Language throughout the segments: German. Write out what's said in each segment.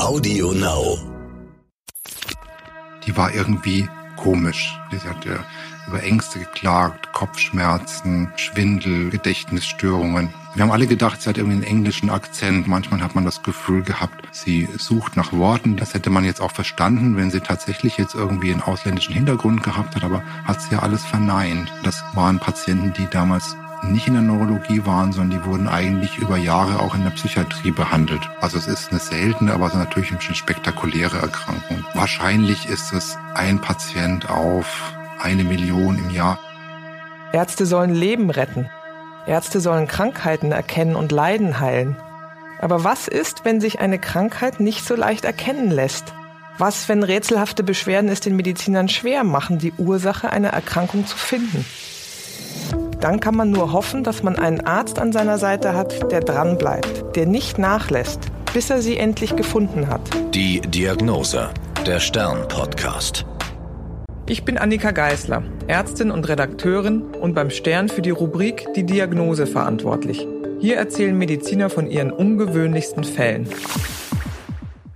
Audio Now. Die war irgendwie komisch. Sie hatte über Ängste geklagt, Kopfschmerzen, Schwindel, Gedächtnisstörungen. Wir haben alle gedacht, sie hat irgendwie einen englischen Akzent. Manchmal hat man das Gefühl gehabt, sie sucht nach Worten. Das hätte man jetzt auch verstanden, wenn sie tatsächlich jetzt irgendwie einen ausländischen Hintergrund gehabt hat, aber hat sie ja alles verneint. Das waren Patienten, die damals nicht in der Neurologie waren, sondern die wurden eigentlich über Jahre auch in der Psychiatrie behandelt. Also es ist eine seltene, aber natürlich eine spektakuläre Erkrankung. Wahrscheinlich ist es ein Patient auf eine Million im Jahr. Ärzte sollen Leben retten. Ärzte sollen Krankheiten erkennen und Leiden heilen. Aber was ist, wenn sich eine Krankheit nicht so leicht erkennen lässt? Was, wenn rätselhafte Beschwerden es den Medizinern schwer machen, die Ursache einer Erkrankung zu finden? Dann kann man nur hoffen, dass man einen Arzt an seiner Seite hat, der dranbleibt, der nicht nachlässt, bis er sie endlich gefunden hat. Die Diagnose, der Stern-Podcast. Ich bin Annika Geisler, Ärztin und Redakteurin und beim Stern für die Rubrik Die Diagnose verantwortlich. Hier erzählen Mediziner von ihren ungewöhnlichsten Fällen.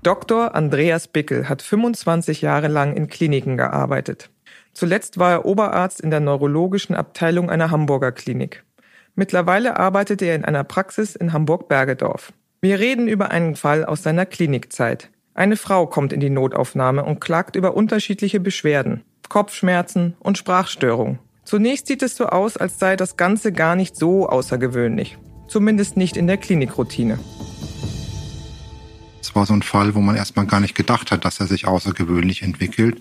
Dr. Andreas Bickel hat 25 Jahre lang in Kliniken gearbeitet. Zuletzt war er Oberarzt in der neurologischen Abteilung einer Hamburger Klinik. Mittlerweile arbeitet er in einer Praxis in Hamburg-Bergedorf. Wir reden über einen Fall aus seiner Klinikzeit. Eine Frau kommt in die Notaufnahme und klagt über unterschiedliche Beschwerden, Kopfschmerzen und Sprachstörung. Zunächst sieht es so aus, als sei das Ganze gar nicht so außergewöhnlich. Zumindest nicht in der Klinikroutine. Es war so ein Fall, wo man erstmal gar nicht gedacht hat, dass er sich außergewöhnlich entwickelt,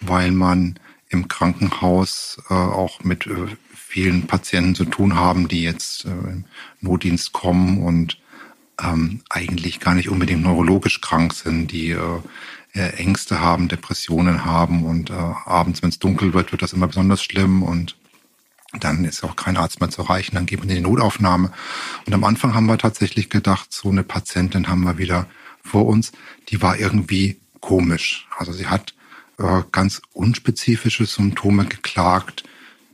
weil man im Krankenhaus äh, auch mit äh, vielen Patienten zu tun haben, die jetzt äh, im Notdienst kommen und ähm, eigentlich gar nicht unbedingt neurologisch krank sind, die äh, Ängste haben, Depressionen haben und äh, abends, wenn es dunkel wird, wird das immer besonders schlimm und dann ist auch kein Arzt mehr zu erreichen, dann geht man in die Notaufnahme. Und am Anfang haben wir tatsächlich gedacht, so eine Patientin haben wir wieder vor uns, die war irgendwie komisch. Also sie hat äh, ganz unspezifische Symptome geklagt,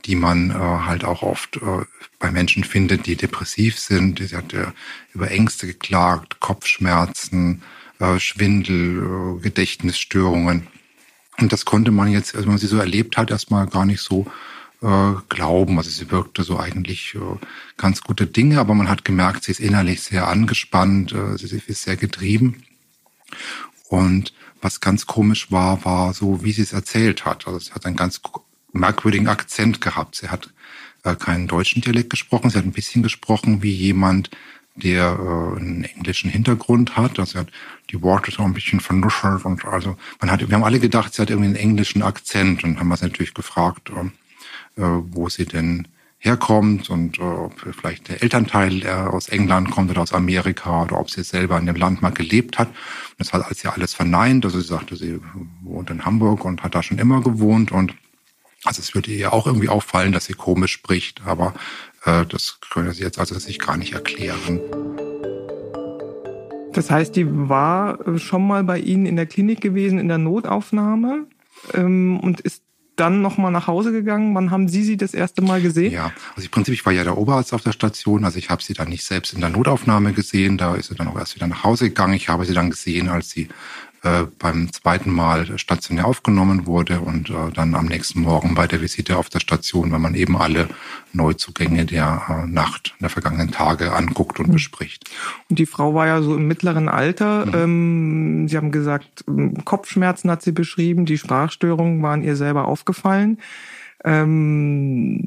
die man äh, halt auch oft äh, bei Menschen findet, die depressiv sind. Sie hat äh, über Ängste geklagt, Kopfschmerzen, äh, Schwindel, äh, Gedächtnisstörungen. Und das konnte man jetzt, als man sie so erlebt hat, erstmal gar nicht so glauben. Also sie wirkte so eigentlich ganz gute Dinge, aber man hat gemerkt, sie ist innerlich sehr angespannt, sie ist sehr getrieben. Und was ganz komisch war, war so, wie sie es erzählt hat. Also sie hat einen ganz merkwürdigen Akzent gehabt. Sie hat äh, keinen deutschen Dialekt gesprochen, sie hat ein bisschen gesprochen wie jemand, der äh, einen englischen Hintergrund hat. Also sie hat die Worte so ein bisschen vernuschelt und also man hat, wir haben alle gedacht, sie hat irgendwie einen englischen Akzent und haben uns natürlich gefragt, äh, wo sie denn herkommt und äh, ob vielleicht der Elternteil äh, aus England kommt oder aus Amerika oder ob sie selber in dem Land mal gelebt hat. Und das hat als ja alles verneint. Also sie sagte, sie wohnt in Hamburg und hat da schon immer gewohnt und also es würde ihr auch irgendwie auffallen, dass sie komisch spricht, aber äh, das könne sie jetzt also sich gar nicht erklären. Das heißt, die war schon mal bei Ihnen in der Klinik gewesen, in der Notaufnahme ähm, und ist dann nochmal nach Hause gegangen? Wann haben Sie sie das erste Mal gesehen? Ja, also im Prinzip, ich war ja der Oberarzt auf der Station, also ich habe sie dann nicht selbst in der Notaufnahme gesehen, da ist sie dann auch erst wieder nach Hause gegangen. Ich habe sie dann gesehen, als sie äh, beim zweiten Mal stationär aufgenommen wurde und äh, dann am nächsten Morgen bei der Visite auf der Station, wenn man eben alle Neuzugänge der äh, Nacht, der vergangenen Tage anguckt und mhm. bespricht. Und die Frau war ja so im mittleren Alter. Mhm. Ähm, sie haben gesagt, Kopfschmerzen hat sie beschrieben, die Sprachstörungen waren ihr selber aufgefallen. Ähm,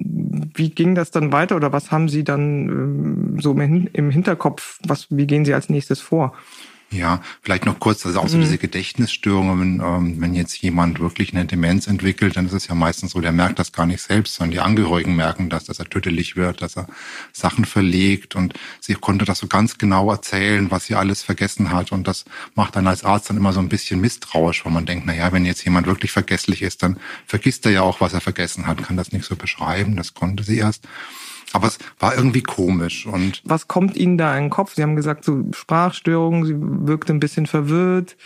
wie ging das dann weiter oder was haben Sie dann ähm, so im Hinterkopf? Was, wie gehen Sie als nächstes vor? Ja, vielleicht noch kurz, also auch so mhm. diese Gedächtnisstörungen, ähm, wenn jetzt jemand wirklich eine Demenz entwickelt, dann ist es ja meistens so, der merkt das gar nicht selbst, sondern die Angehörigen merken das, dass er tüttelig wird, dass er Sachen verlegt und sie konnte das so ganz genau erzählen, was sie alles vergessen hat und das macht dann als Arzt dann immer so ein bisschen misstrauisch, weil man denkt, na ja, wenn jetzt jemand wirklich vergesslich ist, dann vergisst er ja auch, was er vergessen hat, kann das nicht so beschreiben, das konnte sie erst. Aber es war irgendwie komisch. Und Was kommt Ihnen da in den Kopf? Sie haben gesagt, so Sprachstörungen, sie wirkte ein bisschen verwirrt.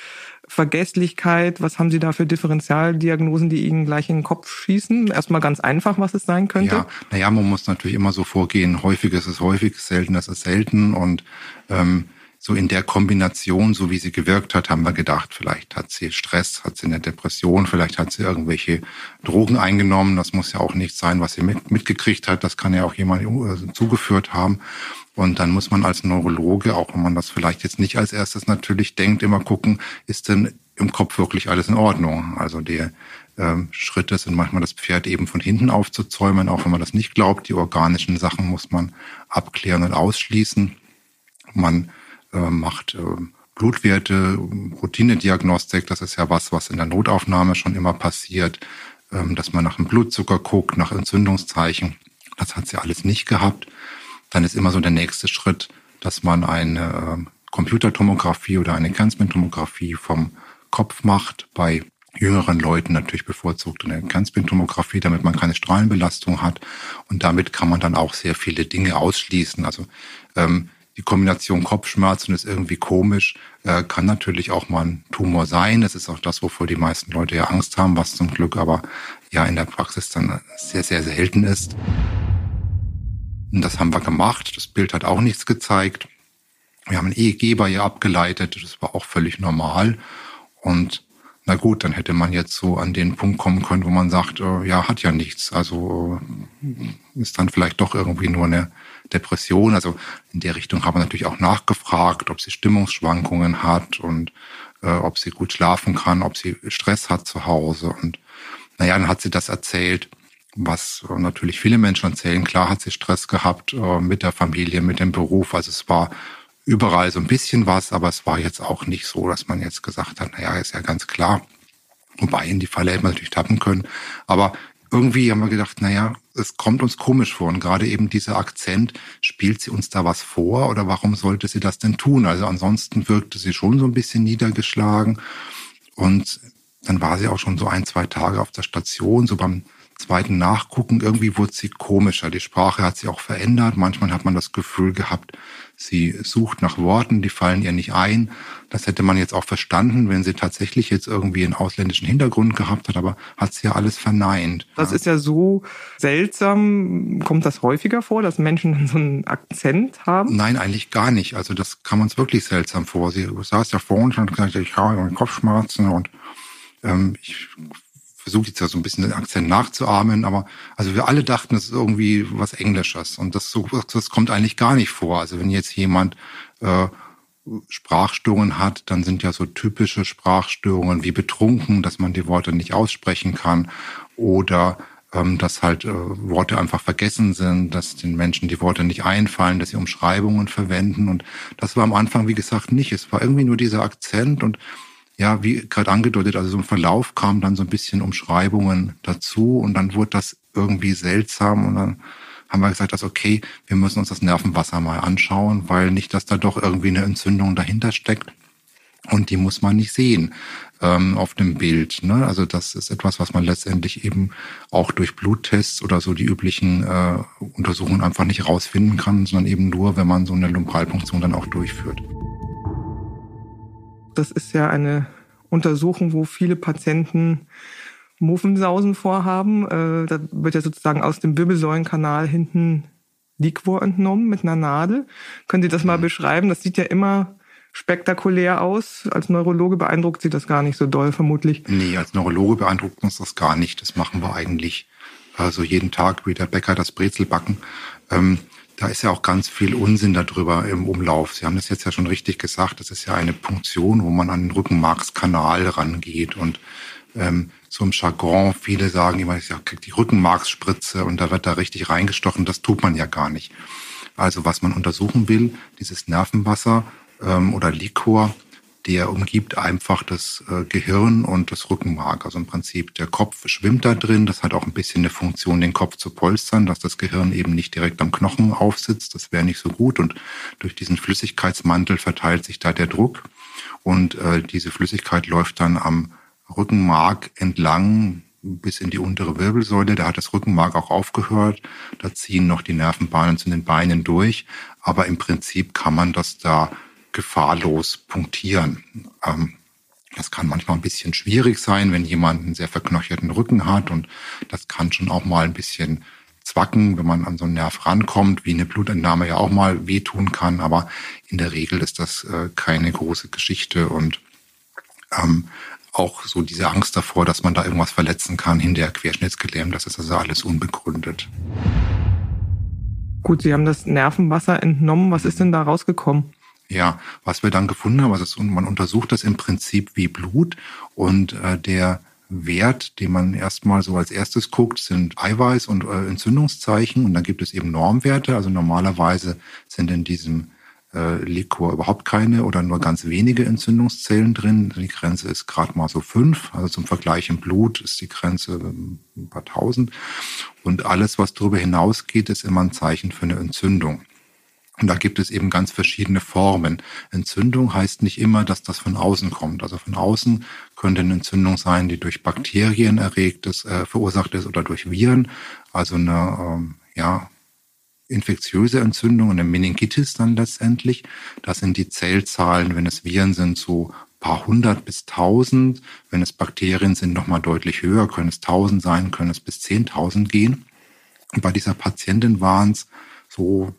Vergesslichkeit, was haben Sie da für Differentialdiagnosen, die Ihnen gleich in den Kopf schießen? Erstmal ganz einfach, was es sein könnte. Ja, naja, man muss natürlich immer so vorgehen, häufig ist es häufig, selten ist es selten und ähm, so in der Kombination, so wie sie gewirkt hat, haben wir gedacht, vielleicht hat sie Stress, hat sie eine Depression, vielleicht hat sie irgendwelche Drogen eingenommen. Das muss ja auch nicht sein, was sie mit, mitgekriegt hat. Das kann ja auch jemand äh, zugeführt haben. Und dann muss man als Neurologe, auch wenn man das vielleicht jetzt nicht als erstes natürlich denkt, immer gucken, ist denn im Kopf wirklich alles in Ordnung? Also die ähm, Schritte sind manchmal das Pferd eben von hinten aufzuzäumen, auch wenn man das nicht glaubt. Die organischen Sachen muss man abklären und ausschließen. Man macht äh, Blutwerte, Routinediagnostik, das ist ja was, was in der Notaufnahme schon immer passiert, ähm, dass man nach dem Blutzucker guckt, nach Entzündungszeichen. Das hat sie alles nicht gehabt. Dann ist immer so der nächste Schritt, dass man eine äh, Computertomographie oder eine Kernspintomographie vom Kopf macht. Bei jüngeren Leuten natürlich bevorzugt eine Kernspintomographie, damit man keine Strahlenbelastung hat. Und damit kann man dann auch sehr viele Dinge ausschließen. Also ähm, die Kombination Kopfschmerzen ist irgendwie komisch, äh, kann natürlich auch mal ein Tumor sein. Das ist auch das, wovor die meisten Leute ja Angst haben, was zum Glück aber ja in der Praxis dann sehr, sehr selten ist. Und das haben wir gemacht. Das Bild hat auch nichts gezeigt. Wir haben ein EEG bei ihr abgeleitet. Das war auch völlig normal. Und na gut, dann hätte man jetzt so an den Punkt kommen können, wo man sagt, äh, ja, hat ja nichts. Also äh, ist dann vielleicht doch irgendwie nur eine Depression. Also in der Richtung haben wir natürlich auch nachgefragt, ob sie Stimmungsschwankungen hat und äh, ob sie gut schlafen kann, ob sie Stress hat zu Hause. Und naja, dann hat sie das erzählt, was natürlich viele Menschen erzählen. Klar hat sie Stress gehabt äh, mit der Familie, mit dem Beruf. Also es war überall so ein bisschen was, aber es war jetzt auch nicht so, dass man jetzt gesagt hat, naja, ist ja ganz klar. Wobei in die Falle hätte man natürlich tappen können. Aber irgendwie haben wir gedacht, naja, es kommt uns komisch vor. Und gerade eben dieser Akzent, spielt sie uns da was vor oder warum sollte sie das denn tun? Also ansonsten wirkte sie schon so ein bisschen niedergeschlagen. Und dann war sie auch schon so ein, zwei Tage auf der Station, so beim zweiten Nachgucken. Irgendwie wurde sie komischer. Die Sprache hat sich auch verändert. Manchmal hat man das Gefühl gehabt, Sie sucht nach Worten, die fallen ihr nicht ein. Das hätte man jetzt auch verstanden, wenn sie tatsächlich jetzt irgendwie einen ausländischen Hintergrund gehabt hat, aber hat sie ja alles verneint. Das ist ja so seltsam. Kommt das häufiger vor, dass Menschen so einen Akzent haben? Nein, eigentlich gar nicht. Also das kam uns wirklich seltsam vor. Sie saß ja vor uns und hat gesagt, ich habe Kopfschmerzen und ähm, ich versuche jetzt ja so ein bisschen den Akzent nachzuahmen, aber also wir alle dachten, es ist irgendwie was Englisches und das so das kommt eigentlich gar nicht vor. Also wenn jetzt jemand äh, Sprachstörungen hat, dann sind ja so typische Sprachstörungen wie betrunken, dass man die Worte nicht aussprechen kann oder ähm, dass halt äh, Worte einfach vergessen sind, dass den Menschen die Worte nicht einfallen, dass sie Umschreibungen verwenden und das war am Anfang wie gesagt nicht. Es war irgendwie nur dieser Akzent und ja, wie gerade angedeutet, also so im Verlauf kamen dann so ein bisschen Umschreibungen dazu und dann wurde das irgendwie seltsam und dann haben wir gesagt, dass okay, wir müssen uns das Nervenwasser mal anschauen, weil nicht, dass da doch irgendwie eine Entzündung dahinter steckt und die muss man nicht sehen ähm, auf dem Bild. Ne? Also das ist etwas, was man letztendlich eben auch durch Bluttests oder so die üblichen äh, Untersuchungen einfach nicht rausfinden kann, sondern eben nur, wenn man so eine Lumbralpunktion dann auch durchführt. Das ist ja eine Untersuchung, wo viele Patienten Muffensausen vorhaben. Äh, da wird ja sozusagen aus dem Wirbelsäulenkanal hinten Liquor entnommen mit einer Nadel. Können Sie das mal mhm. beschreiben? Das sieht ja immer spektakulär aus. Als Neurologe beeindruckt Sie das gar nicht so doll, vermutlich. Nee, als Neurologe beeindruckt uns das gar nicht. Das machen wir eigentlich also jeden Tag wie der Bäcker das Brezel backen. Ähm, da ist ja auch ganz viel Unsinn darüber im Umlauf. Sie haben das jetzt ja schon richtig gesagt. Das ist ja eine Punktion, wo man an den Rückenmarkskanal rangeht und ähm, im Jargon, viele sagen immer, ja, die Rückenmarksspritze und da wird da richtig reingestochen. Das tut man ja gar nicht. Also was man untersuchen will, dieses Nervenwasser ähm, oder Liquor, der umgibt einfach das äh, Gehirn und das Rückenmark. Also im Prinzip der Kopf schwimmt da drin. Das hat auch ein bisschen eine Funktion, den Kopf zu polstern, dass das Gehirn eben nicht direkt am Knochen aufsitzt. Das wäre nicht so gut. Und durch diesen Flüssigkeitsmantel verteilt sich da der Druck. Und äh, diese Flüssigkeit läuft dann am Rückenmark entlang bis in die untere Wirbelsäule. Da hat das Rückenmark auch aufgehört. Da ziehen noch die Nervenbahnen zu den Beinen durch. Aber im Prinzip kann man das da gefahrlos punktieren. Ähm, das kann manchmal ein bisschen schwierig sein, wenn jemand einen sehr verknöcherten Rücken hat und das kann schon auch mal ein bisschen Zwacken, wenn man an so einen Nerv rankommt, wie eine Blutentnahme ja auch mal wehtun kann. Aber in der Regel ist das äh, keine große Geschichte und ähm, auch so diese Angst davor, dass man da irgendwas verletzen kann, hinterher querschnittsgelähmt, das ist also alles unbegründet. Gut, Sie haben das Nervenwasser entnommen. Was ist denn da rausgekommen? Ja, was wir dann gefunden haben, also man untersucht das im Prinzip wie Blut und äh, der Wert, den man erstmal so als erstes guckt, sind Eiweiß und äh, Entzündungszeichen und dann gibt es eben Normwerte. Also normalerweise sind in diesem äh, Liquor überhaupt keine oder nur ganz wenige Entzündungszellen drin. Die Grenze ist gerade mal so fünf. Also zum Vergleich im Blut ist die Grenze ähm, ein paar tausend. Und alles, was darüber hinausgeht, ist immer ein Zeichen für eine Entzündung. Und da gibt es eben ganz verschiedene Formen. Entzündung heißt nicht immer, dass das von außen kommt. Also von außen könnte eine Entzündung sein, die durch Bakterien erregt ist, äh, verursacht ist oder durch Viren. Also eine ähm, ja, infektiöse Entzündung, eine Meningitis dann letztendlich. Das sind die Zellzahlen, wenn es Viren sind, so paar hundert bis tausend. Wenn es Bakterien sind, nochmal deutlich höher, können es tausend sein, können es bis zehntausend gehen. Und bei dieser Patientin waren es so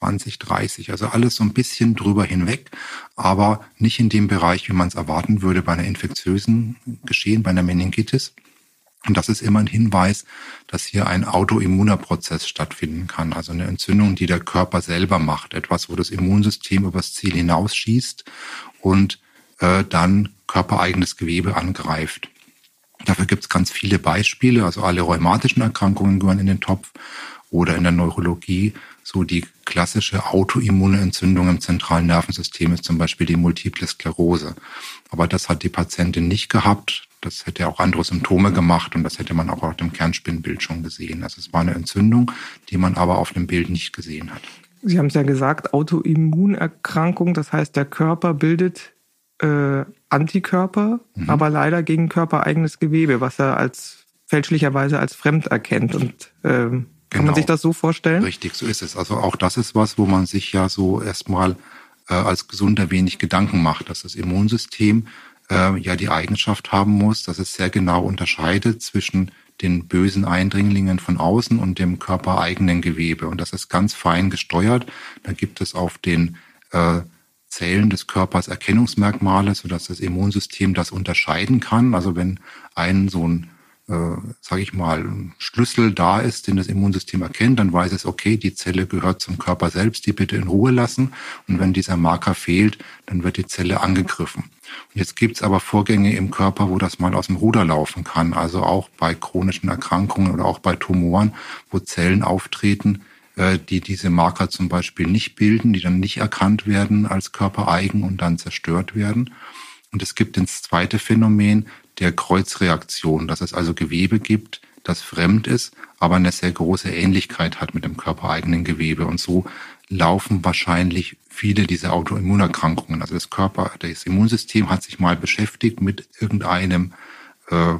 20, 30, also alles so ein bisschen drüber hinweg, aber nicht in dem Bereich, wie man es erwarten würde bei einer infektiösen Geschehen, bei einer Meningitis. Und das ist immer ein Hinweis, dass hier ein autoimmuner Prozess stattfinden kann, also eine Entzündung, die der Körper selber macht, etwas, wo das Immunsystem übers Ziel hinausschießt und äh, dann körpereigenes Gewebe angreift. Dafür gibt es ganz viele Beispiele, also alle rheumatischen Erkrankungen gehören in den Topf oder in der Neurologie so die klassische autoimmune Entzündung im zentralen Nervensystem ist zum Beispiel die Multiple Sklerose. Aber das hat die Patientin nicht gehabt. Das hätte auch andere Symptome gemacht und das hätte man auch auf dem Kernspinnbild schon gesehen. Also es war eine Entzündung, die man aber auf dem Bild nicht gesehen hat. Sie haben es ja gesagt, Autoimmunerkrankung, das heißt, der Körper bildet äh, Antikörper, mhm. aber leider gegen körpereigenes Gewebe, was er als fälschlicherweise als fremd erkennt. Und ähm, kann man sich genau. das so vorstellen? Richtig, so ist es. Also auch das ist was, wo man sich ja so erstmal äh, als Gesunder wenig Gedanken macht, dass das Immunsystem äh, ja die Eigenschaft haben muss, dass es sehr genau unterscheidet zwischen den bösen Eindringlingen von außen und dem körpereigenen Gewebe. Und das ist ganz fein gesteuert. Da gibt es auf den äh, Zellen des Körpers Erkennungsmerkmale, sodass das Immunsystem das unterscheiden kann. Also wenn ein so ein äh, sage ich mal, Schlüssel da ist, den das Immunsystem erkennt, dann weiß es, okay, die Zelle gehört zum Körper selbst, die bitte in Ruhe lassen. Und wenn dieser Marker fehlt, dann wird die Zelle angegriffen. Und jetzt gibt's aber Vorgänge im Körper, wo das mal aus dem Ruder laufen kann. Also auch bei chronischen Erkrankungen oder auch bei Tumoren, wo Zellen auftreten, äh, die diese Marker zum Beispiel nicht bilden, die dann nicht erkannt werden als körpereigen und dann zerstört werden. Und es gibt das zweite Phänomen, der Kreuzreaktion, dass es also Gewebe gibt, das fremd ist, aber eine sehr große Ähnlichkeit hat mit dem körpereigenen Gewebe. Und so laufen wahrscheinlich viele dieser Autoimmunerkrankungen. Also das Körper, das Immunsystem hat sich mal beschäftigt mit irgendeinem äh,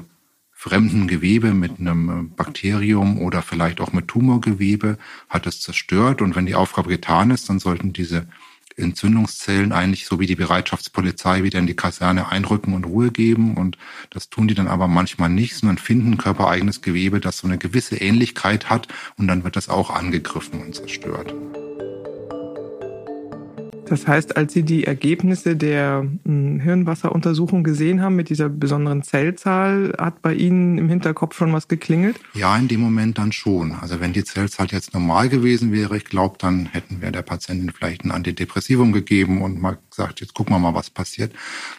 fremden Gewebe, mit einem Bakterium oder vielleicht auch mit Tumorgewebe, hat es zerstört. Und wenn die Aufgabe getan ist, dann sollten diese Entzündungszellen eigentlich so wie die Bereitschaftspolizei wieder in die Kaserne einrücken und Ruhe geben. Und das tun die dann aber manchmal nicht, sondern finden körpereigenes Gewebe, das so eine gewisse Ähnlichkeit hat und dann wird das auch angegriffen und zerstört. Das heißt, als Sie die Ergebnisse der hm, Hirnwasseruntersuchung gesehen haben mit dieser besonderen Zellzahl, hat bei Ihnen im Hinterkopf schon was geklingelt? Ja, in dem Moment dann schon. Also wenn die Zellzahl jetzt normal gewesen wäre, ich glaube, dann hätten wir der Patientin vielleicht ein Antidepressivum gegeben und mal gesagt, jetzt gucken wir mal, was passiert.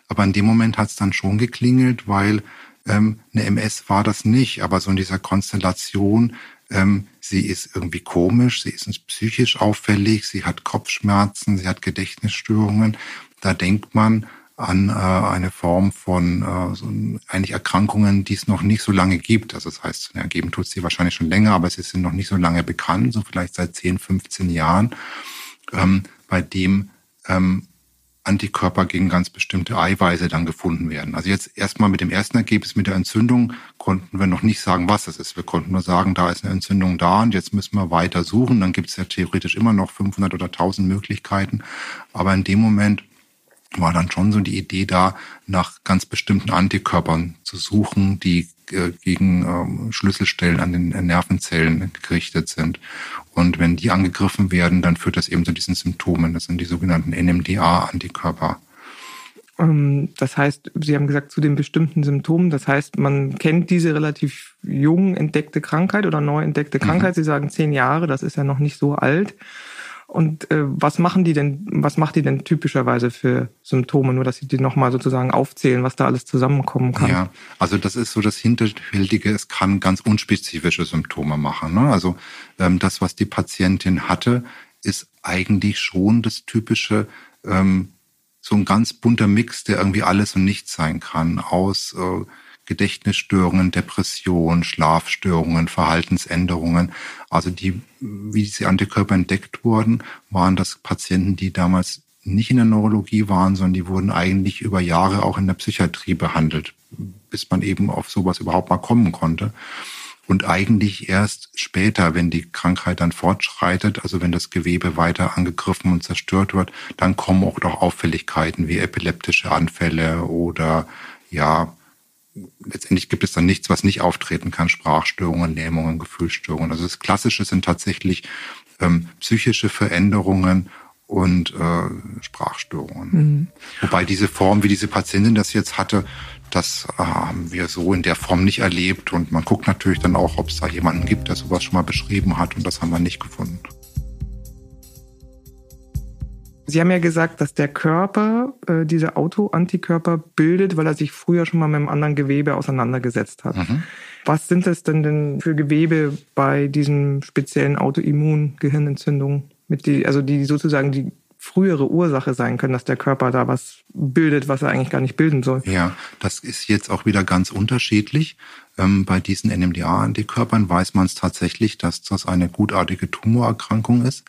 Aber in dem Moment hat es dann schon geklingelt, weil ähm, eine MS war das nicht. Aber so in dieser Konstellation ähm, sie ist irgendwie komisch, sie ist psychisch auffällig, sie hat Kopfschmerzen, sie hat Gedächtnisstörungen. Da denkt man an äh, eine Form von äh, so eigentlich Erkrankungen, die es noch nicht so lange gibt. Also das heißt, ja, geben tut sie wahrscheinlich schon länger, aber sie sind noch nicht so lange bekannt, so vielleicht seit 10, 15 Jahren, ähm, bei dem ähm, Antikörper gegen ganz bestimmte Eiweiße dann gefunden werden. Also jetzt erstmal mit dem ersten Ergebnis mit der Entzündung konnten wir noch nicht sagen, was das ist. Wir konnten nur sagen, da ist eine Entzündung da und jetzt müssen wir weiter suchen. Dann gibt es ja theoretisch immer noch 500 oder 1000 Möglichkeiten. Aber in dem Moment war dann schon so die Idee da, nach ganz bestimmten Antikörpern zu suchen, die gegen ähm, Schlüsselstellen an den Nervenzellen gerichtet sind. Und wenn die angegriffen werden, dann führt das eben zu diesen Symptomen. Das sind die sogenannten NMDA-Antikörper. Ähm, das heißt, Sie haben gesagt, zu den bestimmten Symptomen. Das heißt, man kennt diese relativ jung entdeckte Krankheit oder neu entdeckte mhm. Krankheit. Mhm. Sie sagen zehn Jahre, das ist ja noch nicht so alt. Und äh, was machen die denn, was macht die denn typischerweise für Symptome? Nur, dass sie die nochmal sozusagen aufzählen, was da alles zusammenkommen kann. Ja, also das ist so das Hinterhältige, es kann ganz unspezifische Symptome machen. Ne? Also ähm, das, was die Patientin hatte, ist eigentlich schon das typische, ähm, so ein ganz bunter Mix, der irgendwie alles und nichts sein kann, aus äh, Gedächtnisstörungen, Depressionen, Schlafstörungen, Verhaltensänderungen. Also die, wie diese Antikörper entdeckt wurden, waren das Patienten, die damals nicht in der Neurologie waren, sondern die wurden eigentlich über Jahre auch in der Psychiatrie behandelt, bis man eben auf sowas überhaupt mal kommen konnte. Und eigentlich erst später, wenn die Krankheit dann fortschreitet, also wenn das Gewebe weiter angegriffen und zerstört wird, dann kommen auch noch Auffälligkeiten wie epileptische Anfälle oder ja, letztendlich gibt es dann nichts, was nicht auftreten kann. Sprachstörungen, Lähmungen, Gefühlsstörungen. Also das Klassische sind tatsächlich ähm, psychische Veränderungen und äh, Sprachstörungen. Mhm. Wobei diese Form, wie diese Patientin das jetzt hatte, das äh, haben wir so in der Form nicht erlebt. Und man guckt natürlich dann auch, ob es da jemanden gibt, der sowas schon mal beschrieben hat. Und das haben wir nicht gefunden. Sie haben ja gesagt, dass der Körper äh, diese Autoantikörper bildet, weil er sich früher schon mal mit einem anderen Gewebe auseinandergesetzt hat. Mhm. Was sind das denn denn für Gewebe bei diesen speziellen Autoimmun-Gehirnentzündungen, mit die, also die sozusagen die frühere Ursache sein können, dass der Körper da was bildet, was er eigentlich gar nicht bilden soll. Ja, das ist jetzt auch wieder ganz unterschiedlich. Ähm, bei diesen NMDA-Antikörpern weiß man es tatsächlich, dass das eine gutartige Tumorerkrankung ist,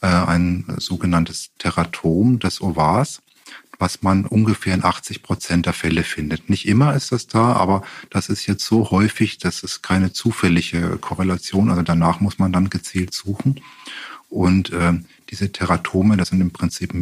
äh, ein sogenanntes Teratom des Ovars was man ungefähr in 80 Prozent der Fälle findet. Nicht immer ist das da, aber das ist jetzt so häufig, das ist keine zufällige Korrelation. Also danach muss man dann gezielt suchen. Und äh, diese Teratome, das sind im Prinzip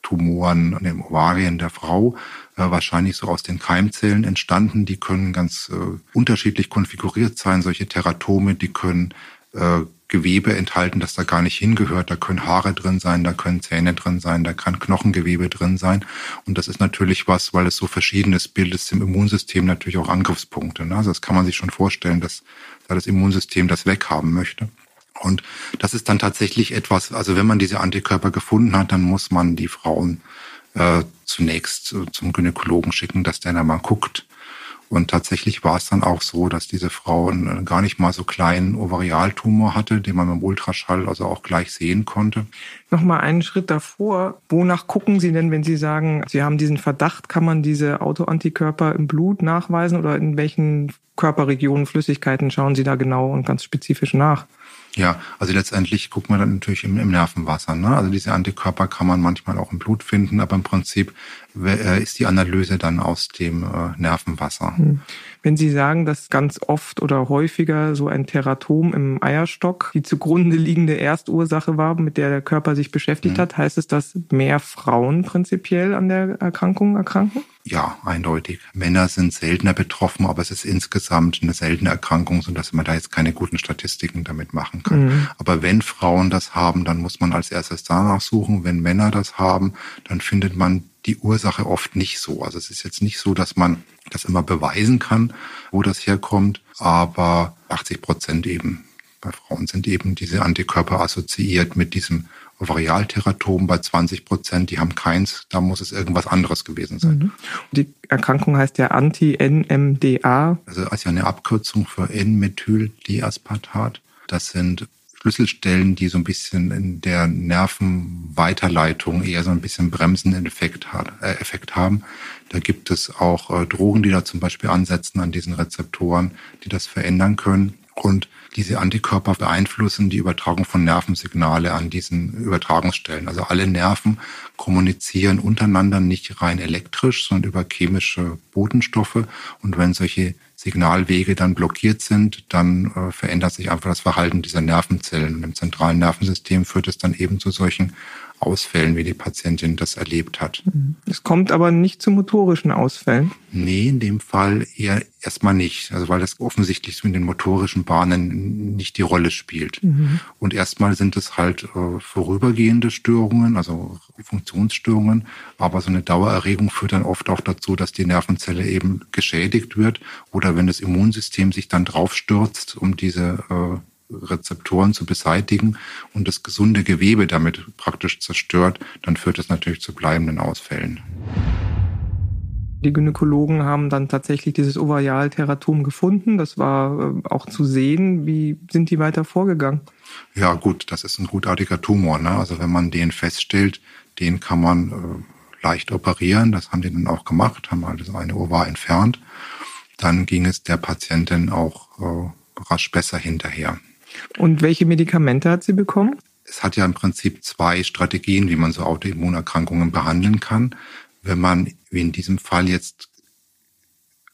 Missbildungstumoren an den Ovarien der Frau, äh, wahrscheinlich so aus den Keimzellen entstanden. Die können ganz äh, unterschiedlich konfiguriert sein. Solche Teratome, die können äh, Gewebe enthalten, das da gar nicht hingehört. Da können Haare drin sein, da können Zähne drin sein, da kann Knochengewebe drin sein. Und das ist natürlich was, weil es so verschiedenes bildet, im Immunsystem natürlich auch Angriffspunkte. Ne? Also das kann man sich schon vorstellen, dass da das Immunsystem das weghaben möchte. Und das ist dann tatsächlich etwas, also wenn man diese Antikörper gefunden hat, dann muss man die Frauen äh, zunächst äh, zum Gynäkologen schicken, dass der da mal guckt. Und tatsächlich war es dann auch so, dass diese Frau einen gar nicht mal so kleinen Ovarialtumor hatte, den man dem Ultraschall also auch gleich sehen konnte. Nochmal einen Schritt davor. Wonach gucken Sie denn, wenn Sie sagen, Sie haben diesen Verdacht, kann man diese Autoantikörper im Blut nachweisen oder in welchen Körperregionen, Flüssigkeiten schauen Sie da genau und ganz spezifisch nach? Ja, also letztendlich guckt man dann natürlich im, im Nervenwasser. Ne? Also diese Antikörper kann man manchmal auch im Blut finden, aber im Prinzip ist die Analyse dann aus dem äh, Nervenwasser. Hm. Wenn Sie sagen, dass ganz oft oder häufiger so ein Teratom im Eierstock die zugrunde liegende Erstursache war, mit der der Körper sich beschäftigt mhm. hat, heißt es, dass mehr Frauen prinzipiell an der Erkrankung erkranken? Ja, eindeutig. Männer sind seltener betroffen, aber es ist insgesamt eine seltene Erkrankung, sodass man da jetzt keine guten Statistiken damit machen kann. Mhm. Aber wenn Frauen das haben, dann muss man als erstes danach suchen. Wenn Männer das haben, dann findet man die Ursache oft nicht so. Also es ist jetzt nicht so, dass man das immer beweisen kann, wo das herkommt, aber 80 Prozent eben bei Frauen sind eben diese Antikörper assoziiert mit diesem Ovarialteratom bei 20 Prozent, die haben keins, da muss es irgendwas anderes gewesen sein. Mhm. Die Erkrankung heißt ja Anti-NMDA. Also ist ja eine Abkürzung für N-Methyl-Deaspartat. Das sind Schlüsselstellen, die so ein bisschen in der Nervenweiterleitung eher so ein bisschen bremsenden Effekt, hat, äh, Effekt haben. Da gibt es auch äh, Drogen, die da zum Beispiel ansetzen an diesen Rezeptoren, die das verändern können. Und diese Antikörper beeinflussen die Übertragung von Nervensignale an diesen Übertragungsstellen. Also alle Nerven kommunizieren untereinander nicht rein elektrisch, sondern über chemische Botenstoffe. Und wenn solche Signalwege dann blockiert sind, dann äh, verändert sich einfach das Verhalten dieser Nervenzellen. Und im zentralen Nervensystem führt es dann eben zu solchen Ausfällen, wie die Patientin das erlebt hat. Es kommt aber nicht zu motorischen Ausfällen. Nee, in dem Fall eher erstmal nicht. Also weil das offensichtlich so in den motorischen Bahnen nicht die Rolle spielt. Mhm. Und erstmal sind es halt äh, vorübergehende Störungen, also Funktionsstörungen. Aber so eine Dauererregung führt dann oft auch dazu, dass die Nervenzelle eben geschädigt wird. Oder wenn das Immunsystem sich dann draufstürzt, um diese äh, Rezeptoren zu beseitigen und das gesunde Gewebe damit praktisch zerstört, dann führt es natürlich zu bleibenden Ausfällen. Die Gynäkologen haben dann tatsächlich dieses Ovarialteratom gefunden. Das war äh, auch zu sehen. Wie sind die weiter vorgegangen? Ja, gut, das ist ein gutartiger Tumor. Ne? Also wenn man den feststellt, den kann man äh, leicht operieren. Das haben die dann auch gemacht, haben halt das eine Ovar entfernt. Dann ging es der Patientin auch äh, rasch besser hinterher. Und welche Medikamente hat sie bekommen? Es hat ja im Prinzip zwei Strategien, wie man so Autoimmunerkrankungen behandeln kann. Wenn man, wie in diesem Fall jetzt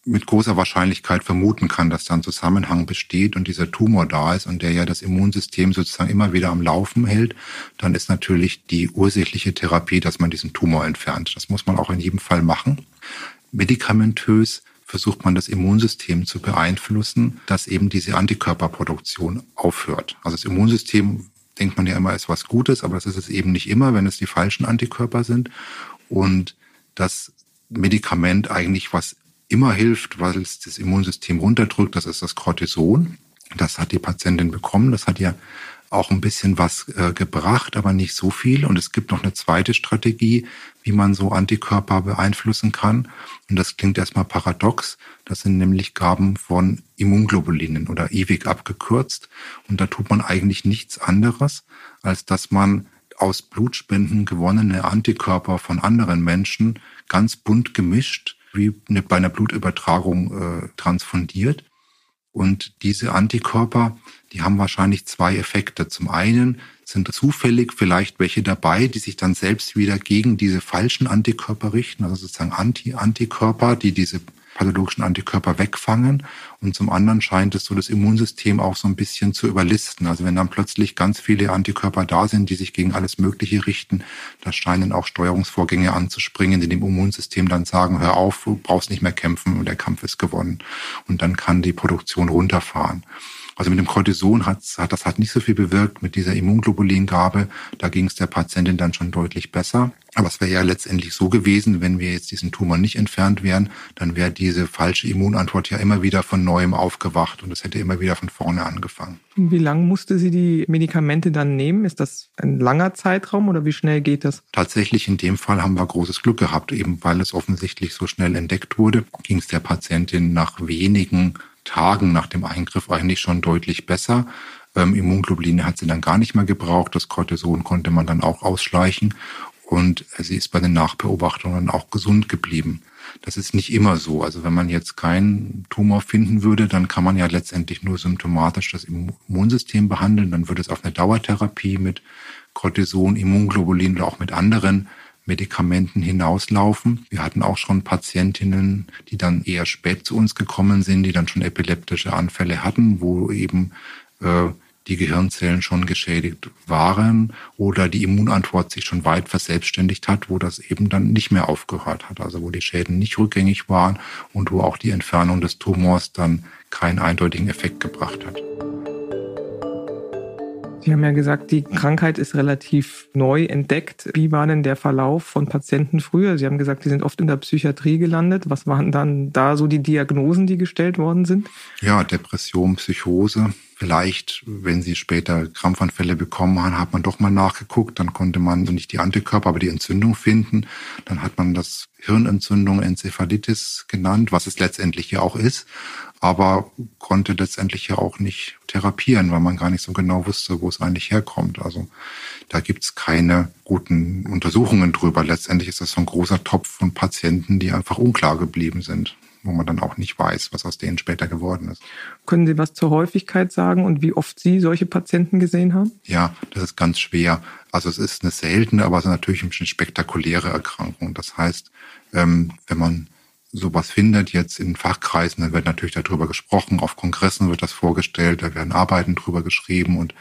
mit großer Wahrscheinlichkeit vermuten kann, dass da ein Zusammenhang besteht und dieser Tumor da ist und der ja das Immunsystem sozusagen immer wieder am Laufen hält, dann ist natürlich die ursächliche Therapie, dass man diesen Tumor entfernt. Das muss man auch in jedem Fall machen. Medikamentös versucht man das Immunsystem zu beeinflussen, dass eben diese Antikörperproduktion aufhört. Also das Immunsystem denkt man ja immer ist was Gutes, aber das ist es eben nicht immer, wenn es die falschen Antikörper sind. Und das Medikament eigentlich was immer hilft, weil es das Immunsystem runterdrückt, das ist das Cortison. Das hat die Patientin bekommen. Das hat ja auch ein bisschen was äh, gebracht, aber nicht so viel. Und es gibt noch eine zweite Strategie, wie man so Antikörper beeinflussen kann. Und das klingt erstmal paradox. Das sind nämlich Gaben von Immunglobulinen oder ewig abgekürzt. Und da tut man eigentlich nichts anderes, als dass man aus Blutspenden gewonnene Antikörper von anderen Menschen ganz bunt gemischt, wie bei einer Blutübertragung äh, transfundiert. Und diese Antikörper, die haben wahrscheinlich zwei Effekte. Zum einen sind zufällig vielleicht welche dabei, die sich dann selbst wieder gegen diese falschen Antikörper richten, also sozusagen Anti-Antikörper, die diese pathologischen Antikörper wegfangen. Und zum anderen scheint es so das Immunsystem auch so ein bisschen zu überlisten. Also wenn dann plötzlich ganz viele Antikörper da sind, die sich gegen alles Mögliche richten, da scheinen auch Steuerungsvorgänge anzuspringen, die dem Immunsystem dann sagen, hör auf, du brauchst nicht mehr kämpfen und der Kampf ist gewonnen. Und dann kann die Produktion runterfahren. Also mit dem Cortison hat, hat das hat nicht so viel bewirkt. Mit dieser Immunglobulingabe, da ging es der Patientin dann schon deutlich besser. Aber es wäre ja letztendlich so gewesen, wenn wir jetzt diesen Tumor nicht entfernt wären, dann wäre diese falsche Immunantwort ja immer wieder von neuem aufgewacht und es hätte immer wieder von vorne angefangen. Wie lange musste sie die Medikamente dann nehmen? Ist das ein langer Zeitraum oder wie schnell geht das? Tatsächlich in dem Fall haben wir großes Glück gehabt, eben weil es offensichtlich so schnell entdeckt wurde, ging es der Patientin nach wenigen Tagen nach dem Eingriff eigentlich schon deutlich besser. Ähm, Immunglobuline hat sie dann gar nicht mehr gebraucht. Das Cortison konnte man dann auch ausschleichen. Und sie ist bei den Nachbeobachtungen auch gesund geblieben. Das ist nicht immer so. Also wenn man jetzt keinen Tumor finden würde, dann kann man ja letztendlich nur symptomatisch das Immunsystem behandeln. Dann würde es auf eine Dauertherapie mit Cortison, Immunglobulin oder auch mit anderen Medikamenten hinauslaufen. Wir hatten auch schon Patientinnen, die dann eher spät zu uns gekommen sind, die dann schon epileptische Anfälle hatten, wo eben äh, die Gehirnzellen schon geschädigt waren oder die Immunantwort sich schon weit verselbstständigt hat, wo das eben dann nicht mehr aufgehört hat, also wo die Schäden nicht rückgängig waren und wo auch die Entfernung des Tumors dann keinen eindeutigen Effekt gebracht hat. Sie haben ja gesagt, die Krankheit ist relativ neu entdeckt. Wie war denn der Verlauf von Patienten früher? Sie haben gesagt, die sind oft in der Psychiatrie gelandet. Was waren dann da so die Diagnosen, die gestellt worden sind? Ja, Depression, Psychose. Vielleicht, wenn sie später Krampfanfälle bekommen haben, hat man doch mal nachgeguckt. Dann konnte man nicht die Antikörper, aber die Entzündung finden. Dann hat man das Hirnentzündung, Enzephalitis genannt, was es letztendlich ja auch ist aber konnte letztendlich ja auch nicht therapieren, weil man gar nicht so genau wusste, wo es eigentlich herkommt. Also da gibt's keine guten Untersuchungen drüber. Letztendlich ist das so ein großer Topf von Patienten, die einfach unklar geblieben sind wo man dann auch nicht weiß, was aus denen später geworden ist. Können Sie was zur Häufigkeit sagen und wie oft Sie solche Patienten gesehen haben? Ja, das ist ganz schwer. Also es ist eine seltene, aber es ist natürlich eine spektakuläre Erkrankung. Das heißt, ähm, wenn man sowas findet jetzt in Fachkreisen, dann wird natürlich darüber gesprochen, auf Kongressen wird das vorgestellt, da werden Arbeiten drüber geschrieben und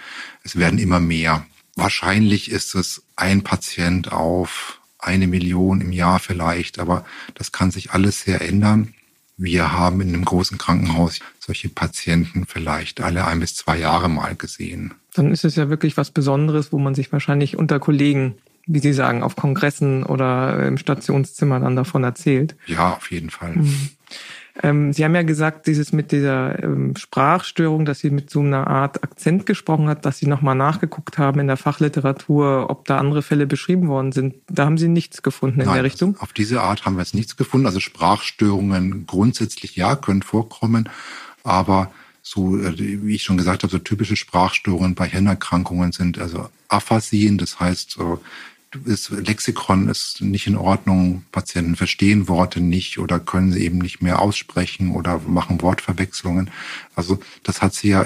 es werden immer mehr. Wahrscheinlich ist es ein Patient auf eine Million im Jahr vielleicht, aber das kann sich alles sehr ändern. Wir haben in einem großen Krankenhaus solche Patienten vielleicht alle ein bis zwei Jahre mal gesehen. Dann ist es ja wirklich was Besonderes, wo man sich wahrscheinlich unter Kollegen, wie Sie sagen, auf Kongressen oder im Stationszimmer dann davon erzählt. Ja, auf jeden Fall. Mhm. Ähm, Sie haben ja gesagt, dieses mit dieser ähm, Sprachstörung, dass Sie mit so einer Art Akzent gesprochen hat, dass Sie nochmal nachgeguckt haben in der Fachliteratur, ob da andere Fälle beschrieben worden sind. Da haben Sie nichts gefunden in Nein, der Richtung? Auf diese Art haben wir jetzt nichts gefunden. Also Sprachstörungen grundsätzlich ja, können vorkommen, aber so, äh, wie ich schon gesagt habe, so typische Sprachstörungen bei Hirnerkrankungen sind also Aphasien, das heißt so das Lexikon ist nicht in Ordnung, Patienten verstehen Worte nicht oder können sie eben nicht mehr aussprechen oder machen Wortverwechslungen. Also das hat sie ja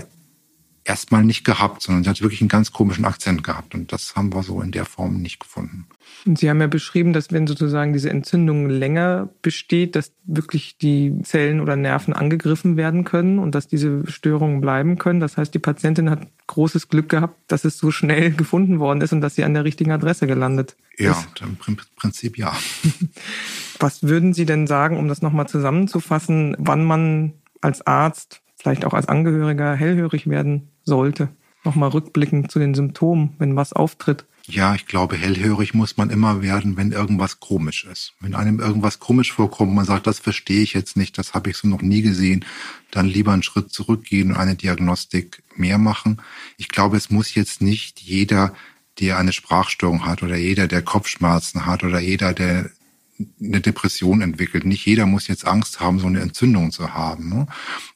erstmal nicht gehabt, sondern sie hat wirklich einen ganz komischen Akzent gehabt und das haben wir so in der Form nicht gefunden. Und Sie haben ja beschrieben, dass wenn sozusagen diese Entzündung länger besteht, dass wirklich die Zellen oder Nerven angegriffen werden können und dass diese Störungen bleiben können. Das heißt, die Patientin hat großes Glück gehabt, dass es so schnell gefunden worden ist und dass sie an der richtigen Adresse gelandet ja, ist. Ja, im Prinzip ja. Was würden Sie denn sagen, um das nochmal zusammenzufassen, wann man als Arzt, vielleicht auch als Angehöriger hellhörig werden sollte? Nochmal rückblickend zu den Symptomen, wenn was auftritt. Ja, ich glaube, hellhörig muss man immer werden, wenn irgendwas komisch ist. Wenn einem irgendwas komisch vorkommt, man sagt, das verstehe ich jetzt nicht, das habe ich so noch nie gesehen, dann lieber einen Schritt zurückgehen und eine Diagnostik mehr machen. Ich glaube, es muss jetzt nicht jeder, der eine Sprachstörung hat oder jeder, der Kopfschmerzen hat oder jeder, der eine Depression entwickelt. Nicht jeder muss jetzt Angst haben, so eine Entzündung zu haben. Ne?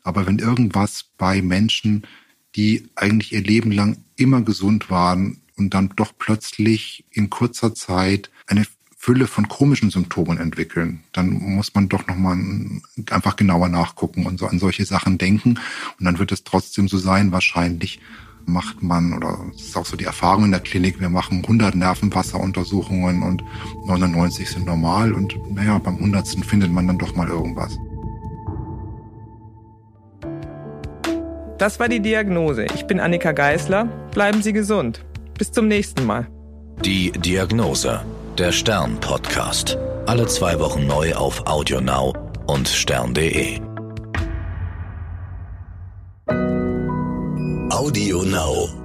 Aber wenn irgendwas bei Menschen, die eigentlich ihr Leben lang immer gesund waren, und dann doch plötzlich in kurzer Zeit eine Fülle von komischen Symptomen entwickeln, dann muss man doch nochmal einfach genauer nachgucken und so an solche Sachen denken. Und dann wird es trotzdem so sein, wahrscheinlich macht man, oder das ist auch so die Erfahrung in der Klinik, wir machen 100 Nervenwasseruntersuchungen und 99 sind normal und naja, beim 100. findet man dann doch mal irgendwas. Das war die Diagnose. Ich bin Annika Geißler. Bleiben Sie gesund. Bis zum nächsten Mal. Die Diagnose, der Stern-Podcast. Alle zwei Wochen neu auf AudioNow und stern.de. AudioNow.